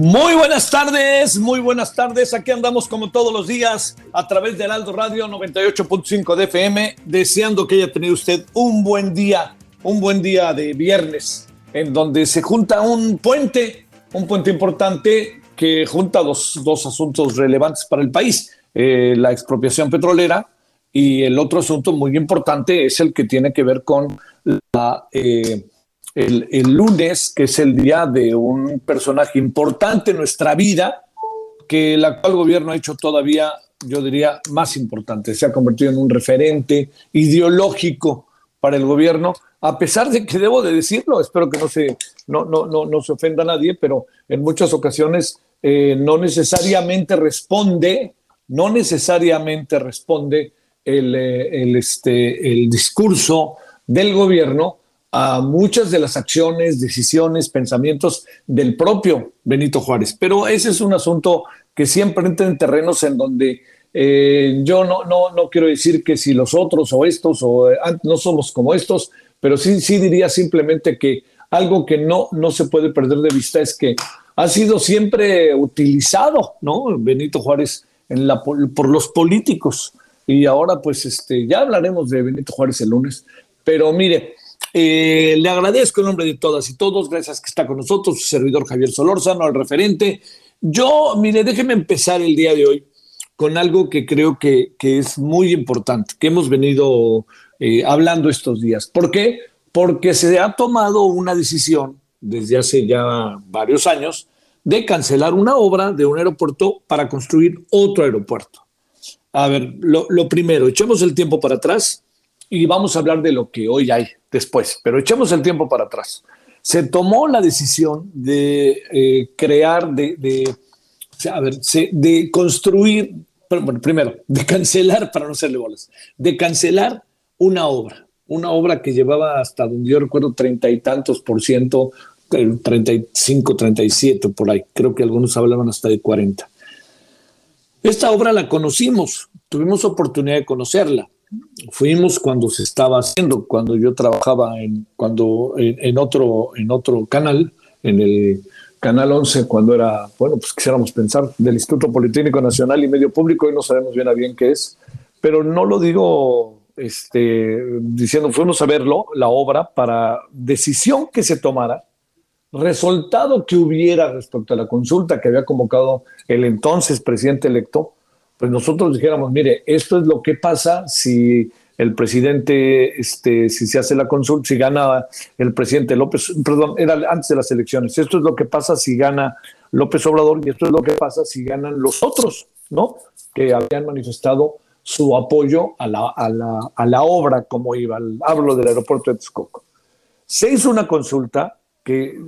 Muy buenas tardes, muy buenas tardes. Aquí andamos como todos los días a través del Aldo Radio 98.5 de FM, deseando que haya tenido usted un buen día, un buen día de viernes, en donde se junta un puente, un puente importante que junta dos, dos asuntos relevantes para el país, eh, la expropiación petrolera y el otro asunto muy importante es el que tiene que ver con la... Eh, el, lunes, que es el día de un personaje importante en nuestra vida, que el actual gobierno ha hecho todavía, yo diría, más importante. Se ha convertido en un referente ideológico para el gobierno, a pesar de que debo de decirlo, espero que no se, no, no, no, no se ofenda a nadie, pero en muchas ocasiones eh, no necesariamente responde, no necesariamente responde el, eh, el, este, el discurso del gobierno a muchas de las acciones, decisiones, pensamientos del propio Benito Juárez. Pero ese es un asunto que siempre entra en terrenos en donde eh, yo no, no, no quiero decir que si los otros o estos o eh, no somos como estos, pero sí, sí diría simplemente que algo que no, no se puede perder de vista es que ha sido siempre utilizado, ¿no? Benito Juárez por los políticos. Y ahora, pues, este, ya hablaremos de Benito Juárez el lunes. Pero mire, eh, le agradezco en nombre de todas y todos, gracias que está con nosotros, su servidor Javier Solórzano, el referente. Yo, mire, déjeme empezar el día de hoy con algo que creo que, es muy importante, que hemos venido eh, hablando estos días. ¿Por qué? Porque se ha tomado una decisión desde hace ya varios años de cancelar una obra de un aeropuerto para construir otro aeropuerto. A ver, lo primero, echemos el tiempo para atrás y vamos a hablar de lo que hoy hay después, pero echemos el tiempo para atrás. Se tomó la decisión de eh, crear, de, de, a ver, de construir, bueno, primero, de cancelar, para no hacerle bolas, de cancelar una obra, una obra que llevaba hasta donde yo recuerdo treinta y tantos por ciento, 35, 37 por ahí, creo que algunos hablaban hasta de 40. Esta obra la conocimos, tuvimos oportunidad de conocerla fuimos cuando se estaba haciendo, cuando yo trabajaba en, cuando, en, otro, en otro canal, en el Canal 11, cuando era, bueno, pues quisiéramos pensar, del Instituto Politécnico Nacional y Medio Público, y no sabemos bien a bien qué es, pero no lo digo este, diciendo, fuimos a verlo, la obra, para decisión que se tomara, resultado que hubiera respecto a la consulta que había convocado el entonces presidente electo, pues nosotros dijéramos, mire, esto es lo que pasa si el presidente, este, si se hace la consulta, si gana el presidente López, perdón, era antes de las elecciones, esto es lo que pasa si gana López Obrador y esto es lo que pasa si ganan los otros, ¿no? Que habían manifestado su apoyo a la, a la, a la obra como iba, hablo del aeropuerto de Texcoco. Se hizo una consulta que,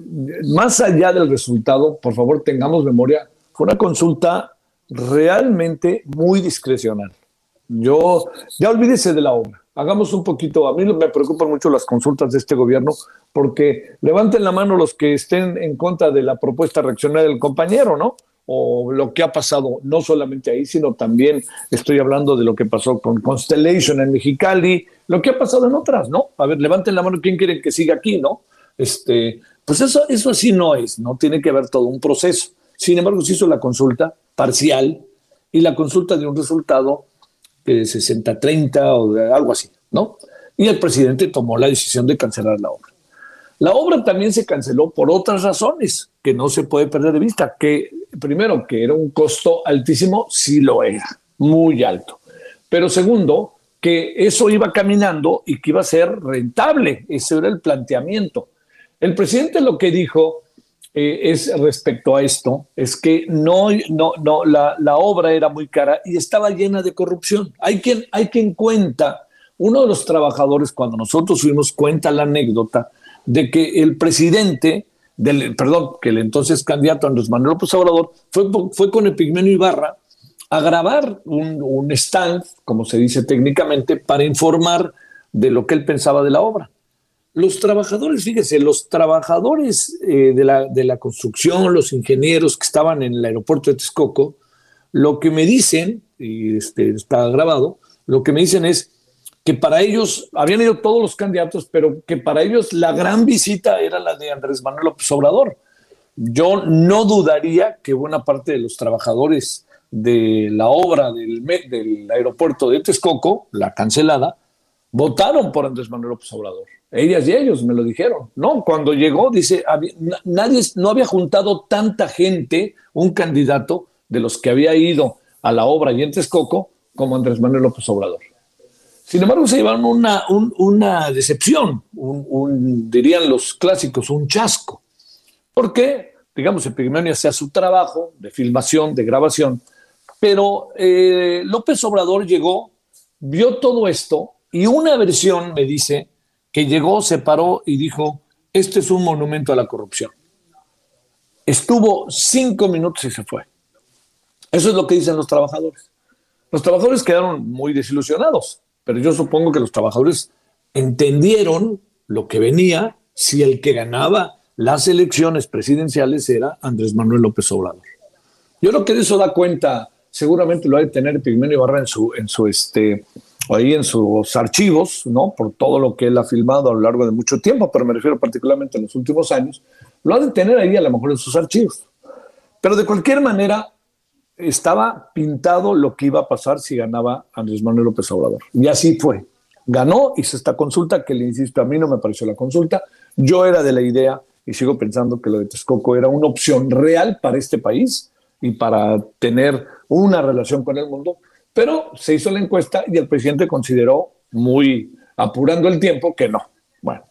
más allá del resultado, por favor tengamos memoria, fue una consulta realmente muy discrecional. Yo, ya olvídese de la obra. Hagamos un poquito, a mí me preocupan mucho las consultas de este gobierno porque levanten la mano los que estén en contra de la propuesta reaccionaria del compañero, ¿no? O lo que ha pasado, no solamente ahí, sino también estoy hablando de lo que pasó con Constellation en Mexicali, lo que ha pasado en otras, ¿no? A ver, levanten la mano, ¿quién quiere que siga aquí, no? Este, pues eso, eso así no es, ¿no? Tiene que haber todo un proceso. Sin embargo, se hizo la consulta parcial y la consulta de un resultado de 60-30 o algo así, ¿no? Y el presidente tomó la decisión de cancelar la obra. La obra también se canceló por otras razones que no se puede perder de vista, que primero, que era un costo altísimo, sí lo era, muy alto. Pero segundo, que eso iba caminando y que iba a ser rentable, ese era el planteamiento. El presidente lo que dijo eh, es respecto a esto, es que no, no, no, la, obra era muy cara y estaba llena de corrupción. Hay quien, hay quien cuenta, uno de los trabajadores, cuando nosotros fuimos, cuenta la anécdota de que el presidente, del, perdón, que el entonces candidato Andrés Manuel López Obrador fue, fue con Epigmenio Ibarra a grabar un, un stand, como se dice técnicamente, para informar de lo que él pensaba de la obra. Los trabajadores, fíjese, los trabajadores eh, de, la, de la construcción, los ingenieros que estaban en el aeropuerto de Texcoco, lo que me dicen, y este, está grabado, lo que me dicen es que para ellos, habían ido todos los candidatos, pero que para ellos la gran visita era la de Andrés Manuel López Obrador. Yo no dudaría que buena parte de los trabajadores de la obra del, del aeropuerto de Texcoco, la cancelada, votaron por Andrés Manuel López Obrador. Ellas y ellos me lo dijeron. No, cuando llegó, dice, nadie, no había juntado tanta gente, un candidato de los que había ido a la obra y en Texcoco, como Andrés Manuel López Obrador. Sin embargo, se llevaron una, una decepción, un, dirían los clásicos, un chasco. Porque, digamos, Epigmenio hacía su trabajo de filmación, de grabación, pero eh, López Obrador llegó, vio todo esto y una versión me dice que llegó, se paró y dijo, este es un monumento a la corrupción. Estuvo cinco minutos y se fue. Eso es lo que dicen los trabajadores. Los trabajadores quedaron muy desilusionados pero yo supongo que los trabajadores entendieron lo que venía si el que ganaba las elecciones presidenciales era Andrés Manuel López Obrador. Yo creo que de eso da cuenta, seguramente lo ha de tener Pigmenio Ibarra en su, en su este, ahí en sus archivos, ¿no? Por todo lo que él ha filmado a lo largo de mucho tiempo, pero me refiero particularmente en los últimos años, lo ha de tener ahí a lo mejor en sus archivos. Pero de cualquier manera, estaba pintado lo que iba a pasar si ganaba Andrés Manuel López Obrador. Y así fue. Ganó, hizo esta consulta, que le insisto, a mí no me pareció la consulta. Yo era de la idea, y sigo pensando que lo de Texcoco era una opción real para este país y para tener una relación con el mundo, pero se hizo la encuesta y el presidente consideró, muy apurando el tiempo, que no. Bueno,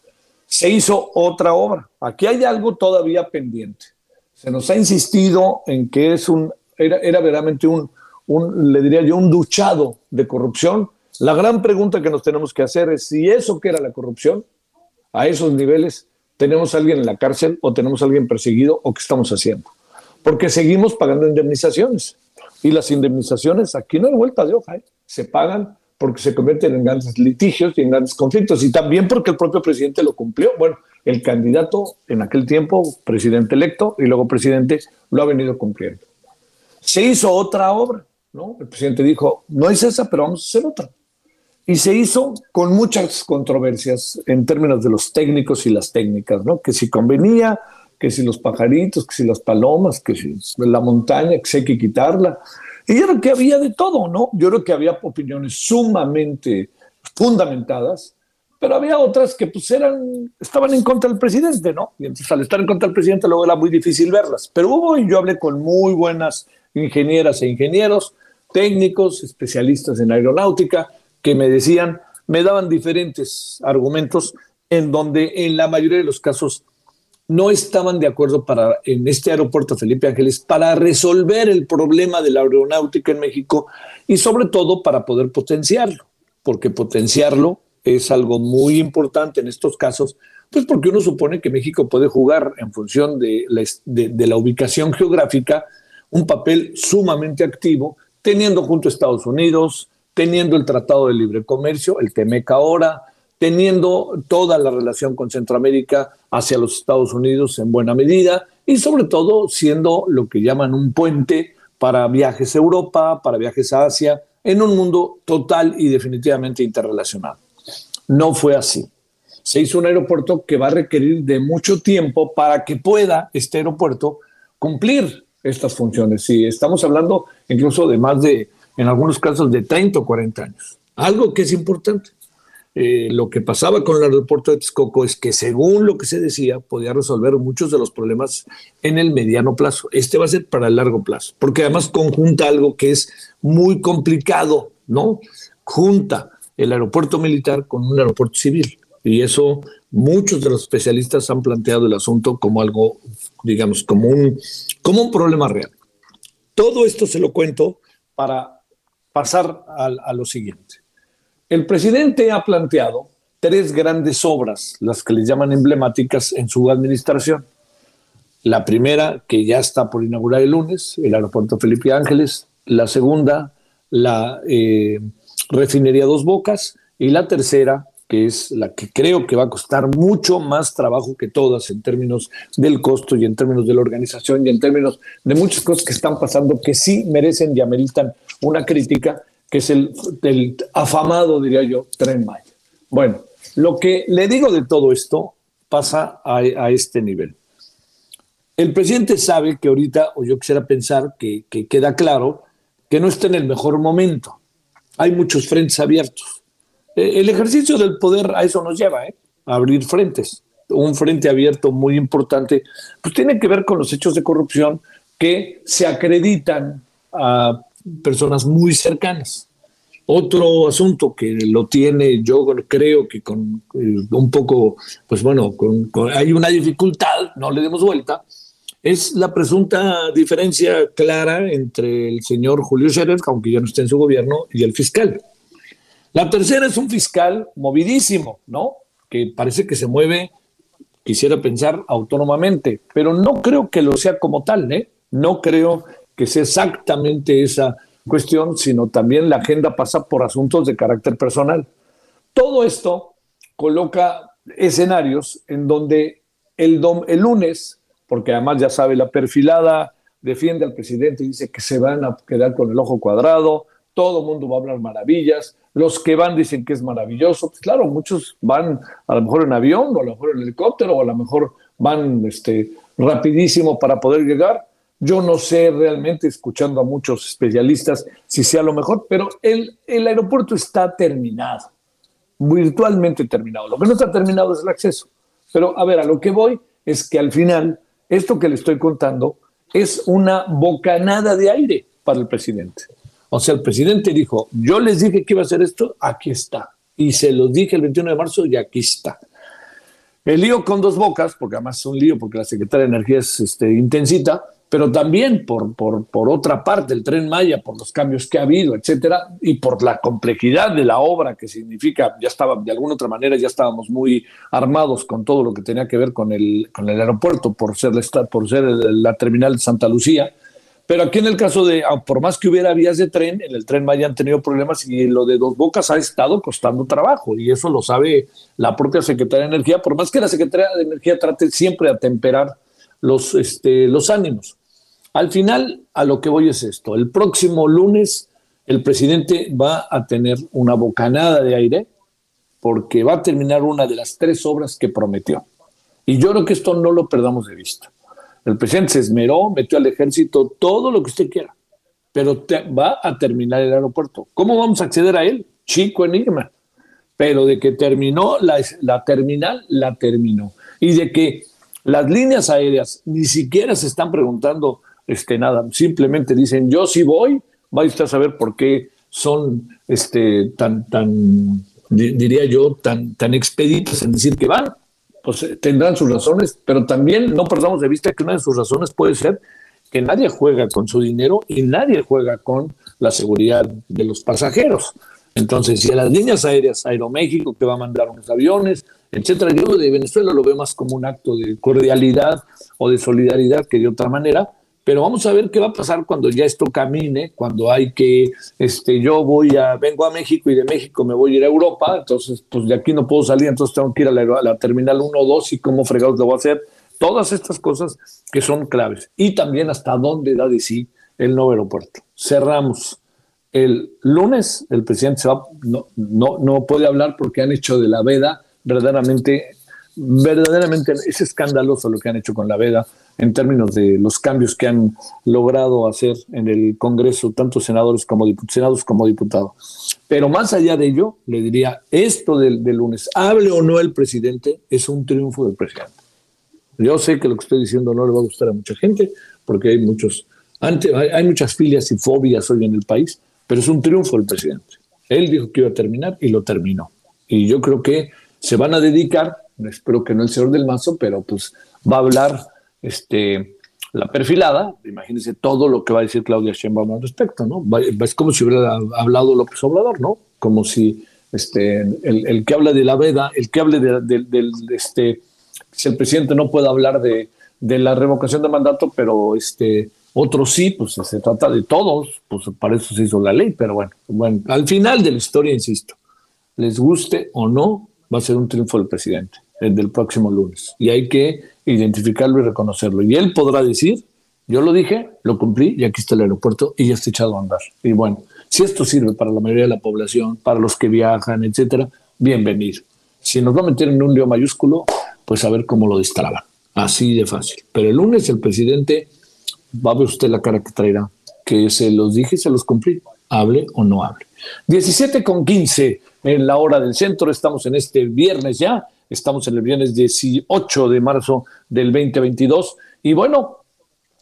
se hizo otra obra. Aquí hay algo todavía pendiente. Se nos ha insistido en que es un era, verdaderamente un, un, le diría yo, un duchado de corrupción. La gran pregunta que nos tenemos que hacer es si eso que era la corrupción, a esos niveles, tenemos a alguien en la cárcel o tenemos a alguien perseguido o qué estamos haciendo. Porque seguimos pagando indemnizaciones. Y las indemnizaciones, aquí no hay vuelta de hoja, ¿eh? se pagan porque se convierten en grandes litigios y en grandes conflictos. Y también porque el propio presidente lo cumplió. Bueno, el candidato en aquel tiempo, presidente electo y luego presidente, lo ha venido cumpliendo. Se hizo otra obra, ¿no? El presidente dijo, no es esa, pero vamos a hacer otra. Y se hizo con muchas controversias en términos de los técnicos y las técnicas, ¿no? Que si convenía, que si los pajaritos, que si las palomas, que si la montaña, que si hay que quitarla. Y yo creo que había de todo, ¿no? Yo creo que había opiniones sumamente fundamentadas, pero había otras que pues eran, estaban en contra del presidente, ¿no? Y entonces al estar en contra del presidente luego era muy difícil verlas. Pero hubo, y yo hablé con muy buenas ingenieras e ingenieros, técnicos, especialistas en aeronáutica, que me decían, me daban diferentes argumentos en donde en la mayoría de los casos no estaban de acuerdo para en este aeropuerto Felipe Ángeles para resolver el problema de la aeronáutica en México y sobre todo para poder potenciarlo, porque potenciarlo es algo muy importante en estos casos, pues porque uno supone que México puede jugar en función de la, de la ubicación geográfica un papel sumamente activo, teniendo junto a Estados Unidos, teniendo el Tratado de Libre Comercio, el TEMEC ahora, teniendo toda la relación con Centroamérica hacia los Estados Unidos en buena medida y sobre todo siendo lo que llaman un puente para viajes a Europa, para viajes a Asia, en un mundo total y definitivamente interrelacionado. No fue así. Se hizo un aeropuerto que va a requerir de mucho tiempo para que pueda este aeropuerto cumplir estas funciones. Sí, estamos hablando incluso de más de en algunos casos de 30 o 40 años. Algo que es importante. Eh, lo que pasaba con el aeropuerto de Texcoco es que según lo que se decía, podía resolver muchos de los problemas en el mediano plazo. Este va a ser para el largo plazo, porque además conjunta algo que es muy complicado, ¿no? Junta el aeropuerto militar con un aeropuerto civil. Y eso muchos de los especialistas han planteado el asunto como algo, digamos, como un, como un problema real. Todo esto se lo cuento para pasar a lo siguiente. El presidente ha planteado tres grandes obras, las que le llaman emblemáticas en su administración. La primera, que ya está por inaugurar el lunes, el aeropuerto Felipe Ángeles. La segunda, la eh, refinería Dos Bocas. Y la tercera, que es la que creo que va a costar mucho más trabajo que todas en términos del costo y en términos de la organización y en términos de muchas cosas que están pasando que sí merecen y ameritan una crítica, que es el, afamado, diría yo, tren. Bueno, lo que le digo de todo esto pasa a, este nivel. El presidente sabe que ahorita, o yo quisiera pensar que, queda claro, que no está en el mejor momento. Hay muchos frentes abiertos. E, el ejercicio del poder a eso nos lleva, ¿eh? a abrir frentes. Un frente abierto muy importante, pues tiene que ver con los hechos de corrupción que se acreditan a personas muy cercanas. Otro asunto que lo tiene, yo creo que con eh, un poco, pues bueno, hay una dificultad, no le demos vuelta, es la presunta diferencia clara entre el señor Julio Scherer, aunque ya no esté en su gobierno, y el fiscal. La tercera es un fiscal movidísimo, ¿no? Que parece que se mueve, quisiera pensar, autónomamente, pero no creo que lo sea como tal, ¿eh? No creo que sea exactamente esa cuestión, sino también la agenda pasa por asuntos de carácter personal. Todo esto coloca escenarios en donde el, el lunes, porque además ya sabe, la perfilada defiende al presidente y dice que se van a quedar con el ojo cuadrado, todo el mundo va a hablar maravillas, los que van dicen que es maravilloso, pues claro, muchos van a lo mejor en avión, o a lo mejor en helicóptero, o a lo mejor van este, rapidísimo para poder llegar, yo no sé realmente, escuchando a muchos especialistas, si sea lo mejor, pero el, aeropuerto está terminado, virtualmente terminado. Lo que no está terminado es el acceso. Pero a ver, a lo que voy es que al final, esto que le estoy contando es una bocanada de aire para el presidente. O sea, el presidente dijo, yo les dije que iba a hacer esto, aquí está. Y se lo dije el 21 de marzo y aquí está. El lío con dos bocas, porque además es un lío porque la Secretaría de Energía es este, intensita, pero también por, por, por, otra parte el tren Maya, por los cambios que ha habido, etcétera, y por la complejidad de la obra que significa, ya estaba, de alguna otra manera ya estábamos muy armados con todo lo que tenía que ver con el, con el aeropuerto, por ser, la, por ser la terminal de Santa Lucía. Pero aquí en el caso de, ah, por más que hubiera vías de tren, en el tren Maya han tenido problemas y lo de Dos Bocas ha estado costando trabajo y eso lo sabe la propia Secretaría de Energía, por más que la Secretaría de Energía trate siempre de atemperar los, este, los ánimos. Al final, a lo que voy es esto. El próximo lunes el presidente va a tener una bocanada de aire porque va a terminar una de las tres obras que prometió. Y yo creo que esto no lo perdamos de vista. El presidente se esmeró, metió al ejército todo lo que usted quiera, pero va a terminar el aeropuerto. ¿Cómo vamos a acceder a él? Chico enigma. Pero de que terminó la, la terminal, la terminó. Y de que las líneas aéreas ni siquiera se están preguntando este, nada, simplemente dicen, yo sí voy, va usted a saber por qué son este, tan, tan, diría yo, tan, tan expeditos en decir que van. Pues eh, tendrán sus razones, pero también no perdamos de vista que una de sus razones puede ser que nadie juega con su dinero y nadie juega con la seguridad de los pasajeros. Entonces, si a las líneas aéreas, Aeroméxico, que va a mandar unos aviones, etcétera, yo de Venezuela lo veo más como un acto de cordialidad o de solidaridad que de otra manera, pero vamos a ver qué va a pasar cuando ya esto camine, cuando hay que, este, yo voy a, vengo a México y de México me voy a ir a Europa, entonces pues de aquí no puedo salir, entonces tengo que ir a la, terminal 1 o 2 y cómo fregados lo voy a hacer. Todas estas cosas que son claves. Y también hasta dónde da de sí el nuevo aeropuerto. Cerramos. El lunes el presidente se va, no, no, no puede hablar porque han hecho de la veda verdaderamente verdaderamente es escandaloso lo que han hecho con la veda en términos de los cambios que han logrado hacer en el Congreso, tanto senadores como diputados, como diputados. Pero más allá de ello, le diría, esto del, lunes, hable o no el presidente, es un triunfo del presidente. Yo sé que lo que estoy diciendo no le va a gustar a mucha gente, porque hay muchos, hay, hay muchas filias y fobias hoy en el país, pero es un triunfo del presidente. Él dijo que iba a terminar y lo terminó. Y yo creo que se van a dedicar, espero que no el señor del Mazo, pero pues va a hablar este, la perfilada, imagínense todo lo que va a decir Claudia Sheinbaum al respecto, ¿no? Es como si hubiera hablado López Obrador, ¿no? Como si este, el, que habla de la veda, el que hable de, este, si el presidente no puede hablar de, la revocación de mandato, pero este, otros sí, pues se trata de todos, pues para eso se hizo la ley, pero bueno, bueno, al final de la historia, insisto, les guste o no, va a ser un triunfo del presidente el del próximo lunes. Y hay que identificarlo y reconocerlo. Y él podrá decir, yo lo dije, lo cumplí y aquí está el aeropuerto y ya está echado a andar. Y bueno, si esto sirve para la mayoría de la población, para los que viajan, etcétera, bienvenido. Si nos va a meter en un lío mayúsculo, pues a ver cómo lo destraba. Así de fácil. Pero el lunes el presidente va a ver usted la cara que traerá, que se los dije y se los cumplí, hable o no hable. 17 con 15 en la hora del centro, estamos en este viernes ya Estamos en el viernes 18 de marzo del 2022. Y bueno,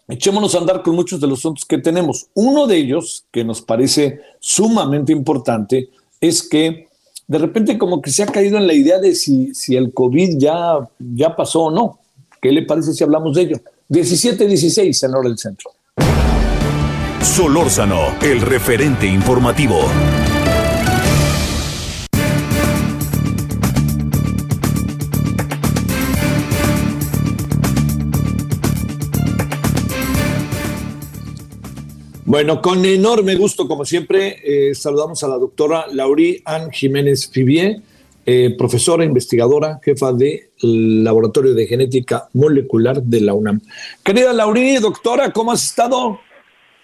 echémonos a andar con muchos de los asuntos que tenemos. Uno de ellos, que nos parece sumamente importante, es que de repente como que se ha caído en la idea de si, si el COVID ya, ya pasó o no. ¿Qué le parece si hablamos de ello? 17-16 en hora del centro. Solórzano, el referente informativo. Bueno, con enorme gusto, como siempre, eh, saludamos a la doctora Laurí Ann Jiménez Fibier, eh, profesora investigadora, jefa del Laboratorio de Genética Molecular de la UNAM. Querida Laurí, doctora, ¿cómo has estado?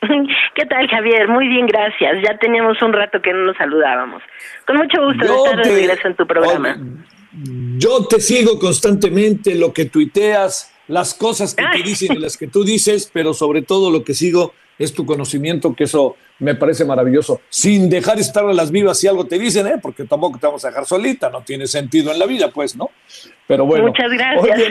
¿Qué tal, Javier? Muy bien, gracias. Ya teníamos un rato que no nos saludábamos. Con mucho gusto de estar de regreso en tu programa. yo te sigo constantemente, lo que tuiteas, las cosas que te dicen y las que tú dices, pero sobre todo lo que sigo es tu conocimiento, que eso me parece maravilloso, sin dejar estar a las vivas si algo te dicen, ¿eh? porque tampoco te vamos a dejar solita, no tiene sentido en la vida, pues, ¿no? Pero bueno. Muchas gracias.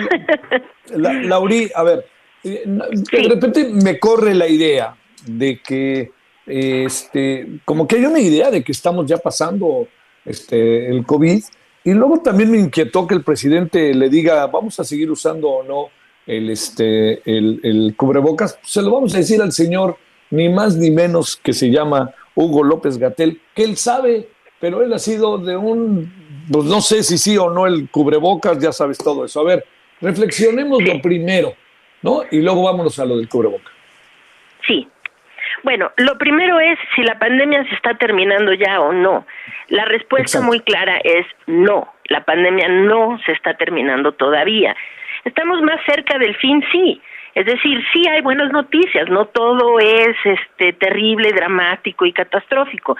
Laurí, a ver, eh, de repente me corre la idea de que, este, como que hay una idea de que estamos ya pasando este, el COVID, y luego también me inquietó que el presidente le diga, vamos a seguir usando o no el, este, el, cubrebocas, se lo vamos a decir al señor, ni más ni menos que se llama Hugo López Gatel, que él sabe, pero él ha sido de un, pues no sé si sí o no el cubrebocas, ya sabes todo eso. A ver, reflexionemos lo primero, ¿no? Y luego vámonos a lo del cubrebocas. Sí. Bueno, lo primero es si la pandemia se está terminando ya o no. La respuesta muy clara es no. La pandemia no se está terminando todavía. Estamos más cerca del fin, sí. Es decir, sí hay buenas noticias, no todo es este terrible, dramático y catastrófico.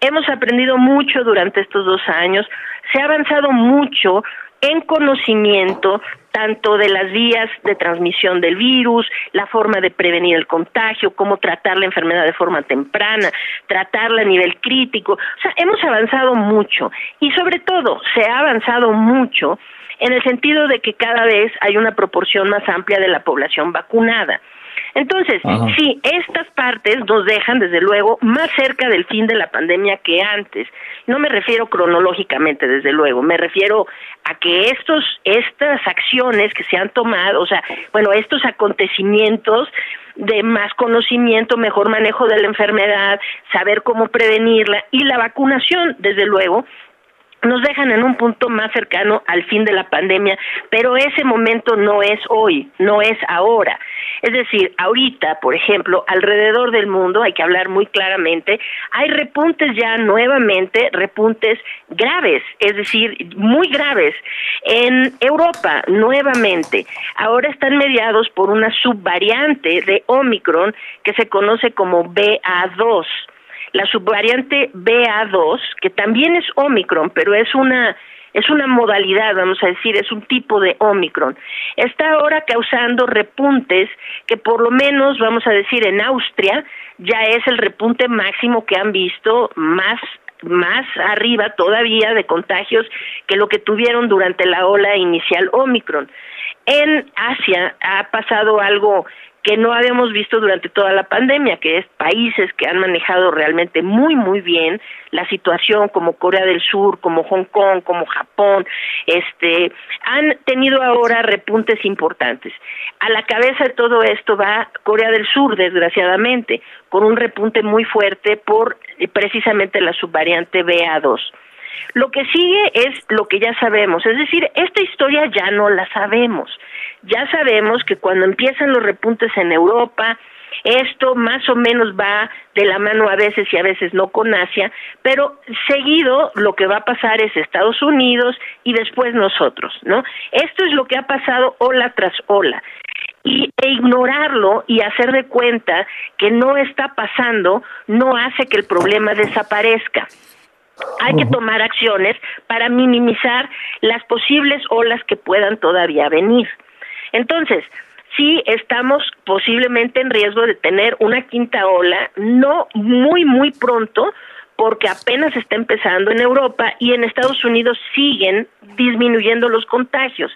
Hemos aprendido mucho durante estos dos años, se ha avanzado mucho en conocimiento tanto de las vías de transmisión del virus, la forma de prevenir el contagio, cómo tratar la enfermedad de forma temprana, tratarla a nivel crítico. O sea, hemos avanzado mucho y sobre todo se ha avanzado mucho en el sentido de que cada vez hay una proporción más amplia de la población vacunada. Entonces, sí, estas partes nos dejan, desde luego, más cerca del fin de la pandemia que antes. No me refiero cronológicamente, desde luego, me refiero a que estos, estas acciones que se han tomado, o sea, bueno, estos acontecimientos de más conocimiento, mejor manejo de la enfermedad, saber cómo prevenirla y la vacunación, desde luego, nos dejan en un punto más cercano al fin de la pandemia, pero ese momento no es hoy, no es ahora. Es decir, ahorita, por ejemplo, alrededor del mundo, hay que hablar muy claramente, hay repuntes ya nuevamente, repuntes graves, es decir, muy graves. En Europa, nuevamente, ahora están mediados por una subvariante de Omicron que se conoce como BA2 la subvariante BA2, que también es Omicron, pero es una es una modalidad, vamos a decir, es un tipo de Omicron. Está ahora causando repuntes que por lo menos, vamos a decir, en Austria ya es el repunte máximo que han visto más más arriba todavía de contagios que lo que tuvieron durante la ola inicial Omicron. En Asia ha pasado algo que no habíamos visto durante toda la pandemia, que es países que han manejado realmente muy, muy bien la situación, como Corea del Sur, como Hong Kong, como Japón, este, han tenido ahora repuntes importantes. A la cabeza de todo esto va Corea del Sur, desgraciadamente, con un repunte muy fuerte por eh, precisamente la subvariante BA2. Lo que sigue es lo que ya sabemos, es decir, esta historia ya no la sabemos. Ya sabemos que cuando empiezan los repuntes en Europa, esto más o menos va de la mano a veces y a veces no con Asia, pero seguido lo que va a pasar es Estados Unidos y después nosotros, ¿no? Esto es lo que ha pasado ola tras ola. Y e ignorarlo y hacer de cuenta que no está pasando no hace que el problema desaparezca. Hay que tomar acciones para minimizar las posibles olas que puedan todavía venir. Entonces, sí estamos posiblemente en riesgo de tener una quinta ola, no muy, muy pronto, porque apenas está empezando en Europa y en Estados Unidos siguen disminuyendo los contagios.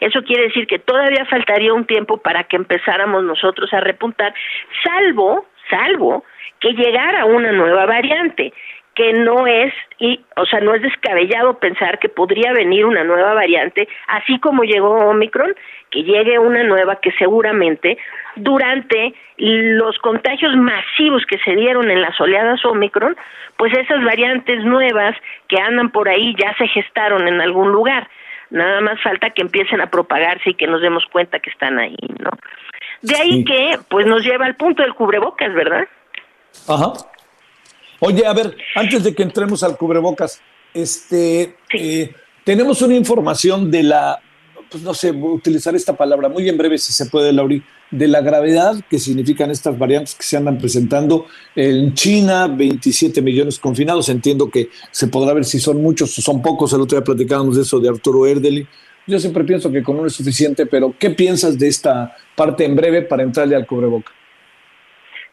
Eso quiere decir que todavía faltaría un tiempo para que empezáramos nosotros a repuntar, salvo, salvo que llegara una nueva variante que no es y o sea no es descabellado pensar que podría venir una nueva variante así como llegó Omicron que llegue una nueva que seguramente durante los contagios masivos que se dieron en las oleadas Omicron pues esas variantes nuevas que andan por ahí ya se gestaron en algún lugar. Nada más falta que empiecen a propagarse y que nos demos cuenta que están ahí no de ahí que pues nos lleva al punto del cubrebocas verdad Ajá. Oye, a ver, antes de que entremos al cubrebocas, este, eh, tenemos una información de la, pues no sé, voy a utilizar esta palabra muy en breve si se puede, Lauri, de la gravedad que significan estas variantes que se andan presentando en China, 27 millones confinados. Entiendo que se podrá ver si son muchos o son pocos. El otro día platicábamos de eso de Arturo Erdeli. Yo siempre pienso que con uno es suficiente, pero ¿qué piensas de esta parte en breve para entrarle al cubreboca?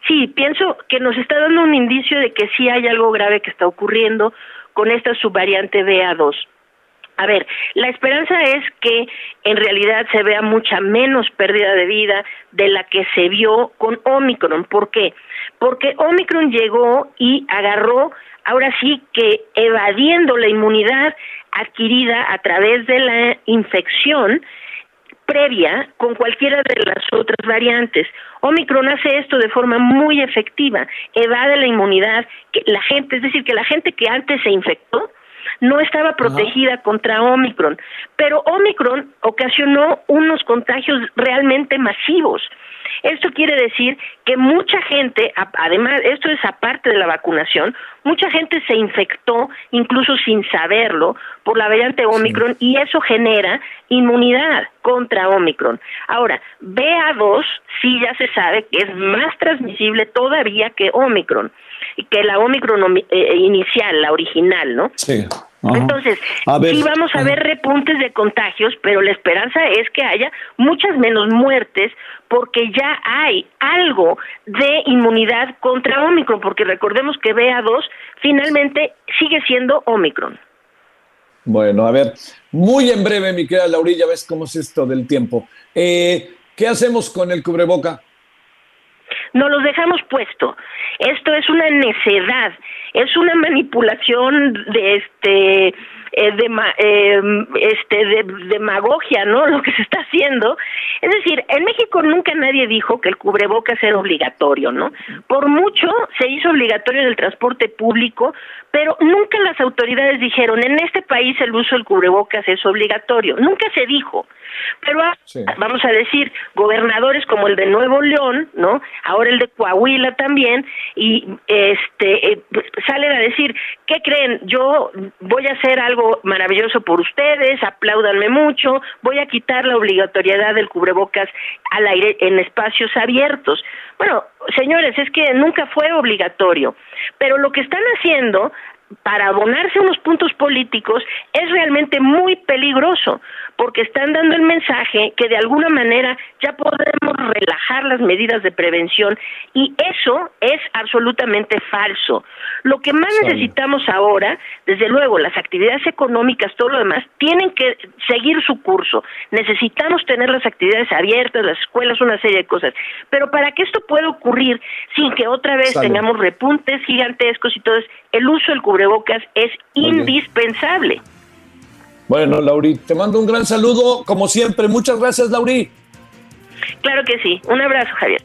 Sí, pienso que nos está dando un indicio de que sí hay algo grave que está ocurriendo con esta subvariante BA2. A ver, la esperanza es que en realidad se vea mucha menos pérdida de vida de la que se vio con Omicron. ¿Por qué? Porque Omicron llegó y agarró, ahora sí que evadiendo la inmunidad adquirida a través de la infección, previa con cualquiera de las otras variantes. Omicron hace esto de forma muy efectiva, evade la inmunidad, que la gente, es decir, que la gente que antes se infectó no estaba protegida contra Omicron, pero Omicron ocasionó unos contagios realmente masivos. Esto quiere decir que mucha gente, además, esto es aparte de la vacunación, mucha gente se infectó, incluso sin saberlo, por la variante Omicron y eso genera inmunidad contra Omicron. Ahora, BA2 sí ya se sabe que es más transmisible todavía que Omicron, que la Omicron eh, eh, inicial, la original, ¿no? Sí. Entonces, sí vamos a ver repuntes de contagios, pero la esperanza es que haya muchas menos muertes porque ya hay algo de inmunidad contra Omicron, porque recordemos que BA2 finalmente sigue siendo Omicron. Bueno, a ver, muy en breve, mi querida Laurilla, ves cómo es esto del tiempo. Eh, ¿Qué hacemos con el cubreboca? No los dejamos puesto. Esto es una necedad, es una manipulación de este eh, de, eh, este, de, demagogia, ¿no? Lo que se está haciendo. Es decir, en México nunca nadie dijo que el cubrebocas era obligatorio, ¿no? Por mucho se hizo obligatorio en el transporte público, pero nunca las autoridades dijeron, en este país el uso del cubrebocas es obligatorio. Nunca se dijo. Pero vamos a decir, gobernadores como el de Nuevo León, ¿no? Ahora el de Coahuila también, y este eh, salen a decir, ¿qué creen? Yo voy a hacer algo maravilloso por ustedes, apláudanme mucho, voy a quitar la obligatoriedad del cubrebocas al aire en espacios abiertos. Bueno, señores, es que nunca fue obligatorio, pero lo que están haciendo para abonarse unos puntos políticos es realmente muy peligroso, porque están dando el mensaje que de alguna manera ya podemos relajar las medidas de prevención y eso es absolutamente falso. Lo que más necesitamos ahora, desde luego, las actividades económicas, todo lo demás, tienen que seguir su curso. Necesitamos tener las actividades abiertas, las escuelas, una serie de cosas. Pero para que esto pueda ocurrir sin que otra vez tengamos repuntes gigantescos y todo eso, el uso del cubrebocas es indispensable. Bueno, Lauri, te mando un gran saludo, como siempre. Muchas gracias, Lauri. Claro que sí. Un abrazo, Javier.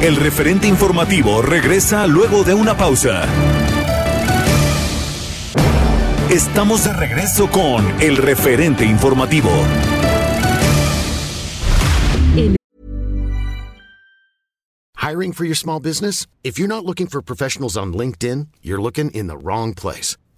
El referente informativo regresa luego de una pausa. Estamos de regreso con el referente informativo. Hiring for your small business? If you're not looking for professionals on LinkedIn, you're looking in the wrong place.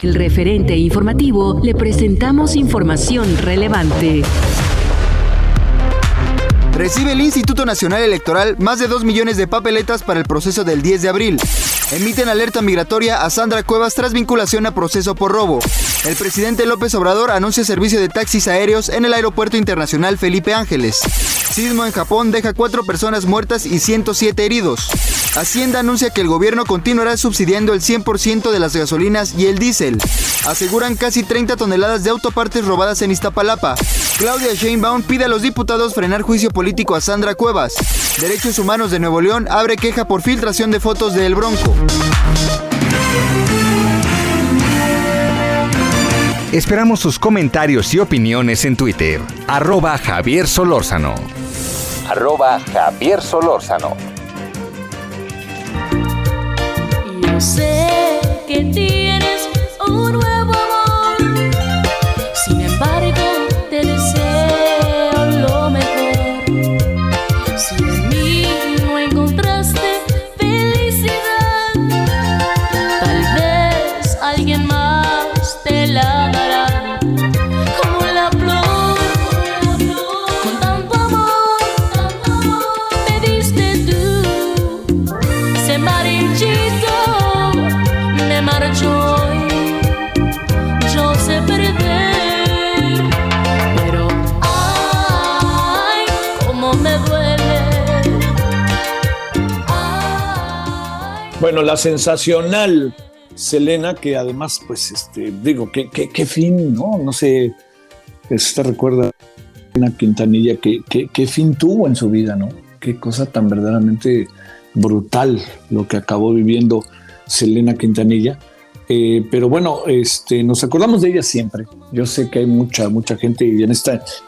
El referente informativo le presentamos información relevante. Recibe el Instituto Nacional Electoral más de 2 millones de papeletas para el proceso del 10 de abril. Emiten alerta migratoria a Sandra Cuevas tras vinculación a proceso por robo. El presidente López Obrador anuncia servicio de taxis aéreos en el Aeropuerto Internacional Felipe Ángeles. Sismo en Japón deja cuatro personas muertas y 107 heridos. Hacienda anuncia que el gobierno continuará subsidiando el 100% de las gasolinas y el diésel. Aseguran casi 30 toneladas de autopartes robadas en Iztapalapa. Claudia Sheinbaum pide a los diputados frenar juicio político a Sandra Cuevas. Derechos Humanos de Nuevo León abre queja por filtración de fotos de El Bronco. Esperamos sus comentarios y opiniones en Twitter. Arroba Javier Solórzano. Arroba Javier Solórzano. Yo sé que tienes un nuevo La sensacional Selena, que además, pues, este, digo, qué, qué, qué fin, ¿no? No sé, este recuerda una Quintanilla, qué, qué, qué fin tuvo en su vida, ¿no? Qué cosa tan verdaderamente brutal lo que acabó viviendo Selena Quintanilla. Eh, pero bueno, este, nos acordamos de ella siempre. Yo sé que hay mucha, mucha gente y en